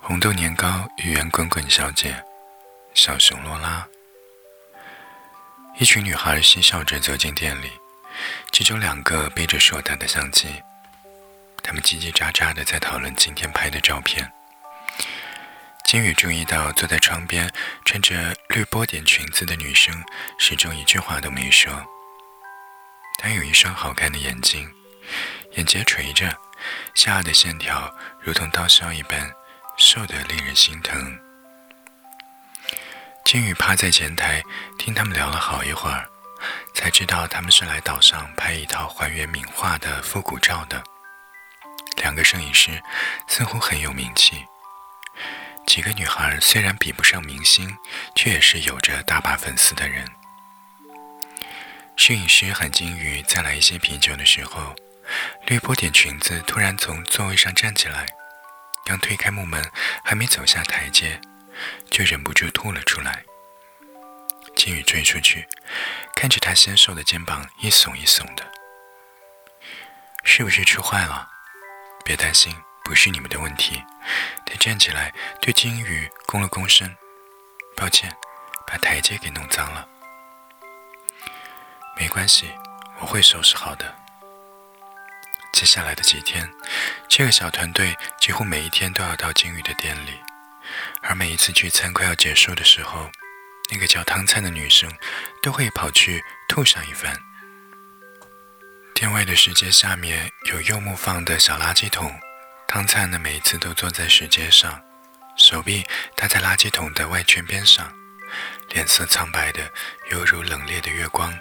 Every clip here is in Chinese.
红豆年糕与圆滚滚小姐，小熊罗拉。一群女孩嬉笑着走进店里，其中两个背着硕大的相机，她们叽叽喳喳的在讨论今天拍的照片。金宇注意到坐在窗边穿着绿波点裙子的女生，始终一句话都没说。她有一双好看的眼睛，眼睫垂着，下颚的线条如同刀削一般，瘦得令人心疼。金宇趴在前台听他们聊了好一会儿，才知道他们是来岛上拍一套还原名画的复古照的。两个摄影师似乎很有名气。几个女孩虽然比不上明星，却也是有着大把粉丝的人。摄影师喊金鱼再来一些啤酒的时候，绿波点裙子突然从座位上站起来，刚推开木门，还没走下台阶，就忍不住吐了出来。金鱼追出去，看着他纤瘦的肩膀一耸一耸的，是不是吃坏了？别担心，不是你们的问题。他站起来，对金鱼躬了躬身：“抱歉，把台阶给弄脏了。没关系，我会收拾好的。”接下来的几天，这个小团队几乎每一天都要到金鱼的店里，而每一次聚餐快要结束的时候，那个叫汤灿的女生都会跑去吐上一番。店外的石阶下面有柚木放的小垃圾桶。汤灿呢，每一次都坐在石阶上，手臂搭在垃圾桶的外圈边上，脸色苍白的犹如冷冽的月光。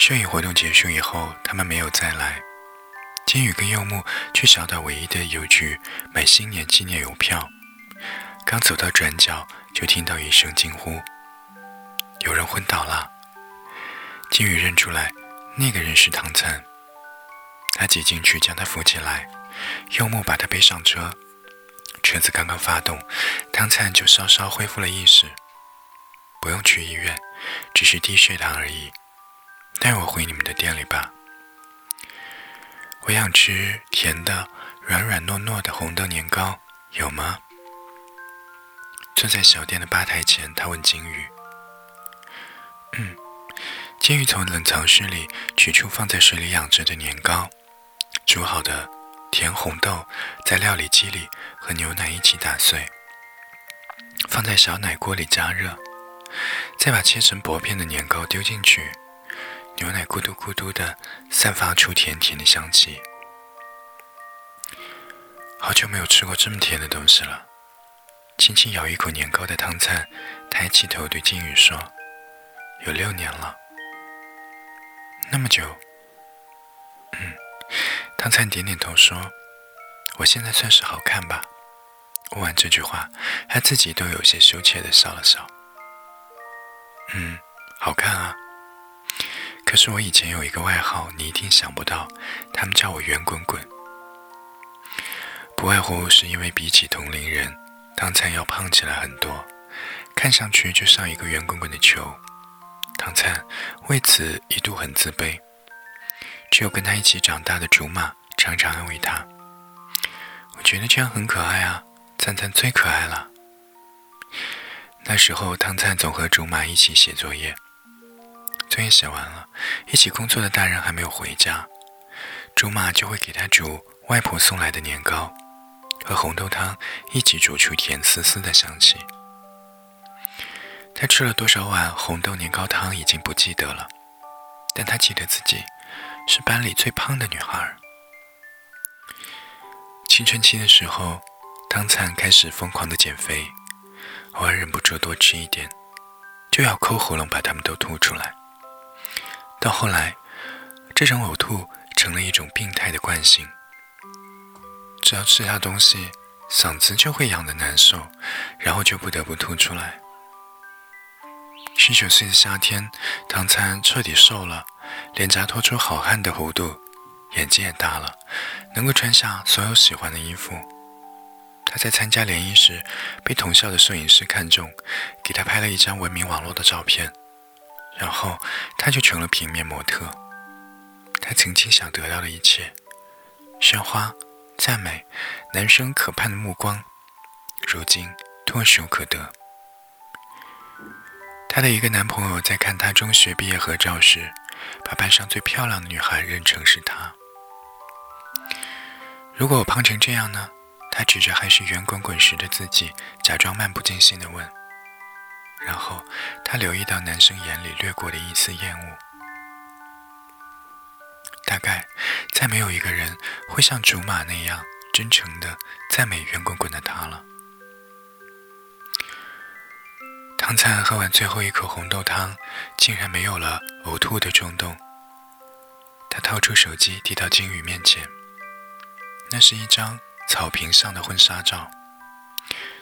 摄影活动结束以后，他们没有再来。金宇跟柚木去小岛唯一的邮局买新年纪念邮票，刚走到转角，就听到一声惊呼：“有人昏倒了！”金宇认出来，那个人是汤灿。他挤进去将他扶起来，柚木把他背上车。车子刚刚发动，汤灿就稍稍恢复了意识。不用去医院，只是低血糖而已。带我回你们的店里吧。我想吃甜的、软软糯糯的红豆年糕，有吗？坐在小店的吧台前，他问金鱼。嗯。金鱼从冷藏室里取出放在水里养着的年糕。煮好的甜红豆在料理机里和牛奶一起打碎，放在小奶锅里加热，再把切成薄片的年糕丢进去，牛奶咕嘟咕嘟的散发出甜甜的香气。好久没有吃过这么甜的东西了。轻轻咬一口年糕的汤灿抬起头对金鱼说：“有六年了，那么久。”汤灿点点头说：“我现在算是好看吧？”问完这句话，他自己都有些羞怯的笑了笑。“嗯，好看啊。可是我以前有一个外号，你一定想不到，他们叫我圆滚滚。不外乎是因为比起同龄人，汤灿要胖起来很多，看上去就像一个圆滚滚的球。汤灿为此一度很自卑。”只有跟他一起长大的竹马常常安慰他：“我觉得这样很可爱啊，灿灿最可爱了。”那时候，汤灿总和竹马一起写作业，作业写完了，一起工作的大人还没有回家，竹马就会给他煮外婆送来的年糕，和红豆汤一起煮出甜丝丝的香气。他吃了多少碗红豆年糕汤已经不记得了，但他记得自己。是班里最胖的女孩。青春期的时候，汤灿开始疯狂的减肥，偶尔忍不住多吃一点，就要抠喉咙把它们都吐出来。到后来，这种呕吐成了一种病态的惯性，只要吃下东西，嗓子就会痒得难受，然后就不得不吐出来。十九岁的夏天，唐灿彻底瘦了。脸颊拖出好看的弧度，眼睛也大了，能够穿下所有喜欢的衣服。他在参加联谊时被同校的摄影师看中，给他拍了一张闻名网络的照片，然后他就成了平面模特。他曾经想得到的一切：鲜花、赞美，男生渴盼的目光，如今唾手可得。她的一个男朋友在看她中学毕业合照时，把班上最漂亮的女孩认成是她。如果我胖成这样呢？他指着还是圆滚滚时的自己，假装漫不经心地问。然后他留意到男生眼里掠过的一丝厌恶。大概再没有一个人会像竹马那样真诚的赞美圆滚滚的他了。汤灿喝完最后一口红豆汤，竟然没有了呕吐的冲动。他掏出手机递到金宇面前，那是一张草坪上的婚纱照。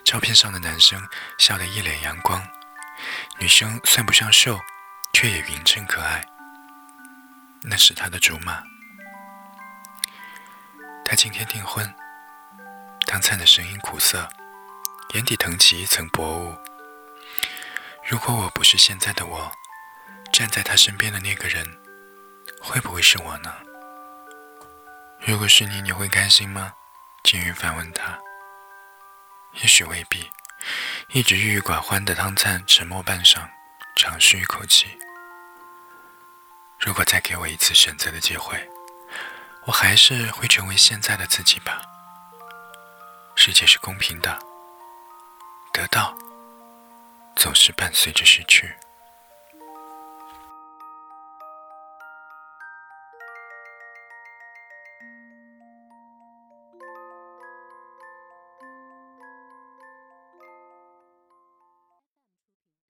照片上的男生笑得一脸阳光，女生算不上瘦，却也匀称可爱。那是他的竹马。他今天订婚。唐灿的声音苦涩，眼底腾起一层薄雾。如果我不是现在的我，站在他身边的那个人，会不会是我呢？如果是你，你会开心吗？金鱼反问他。也许未必。一直郁郁寡欢的汤灿沉默半晌，长吁一口气。如果再给我一次选择的机会，我还是会成为现在的自己吧。世界是公平的，得到总是伴随着失去。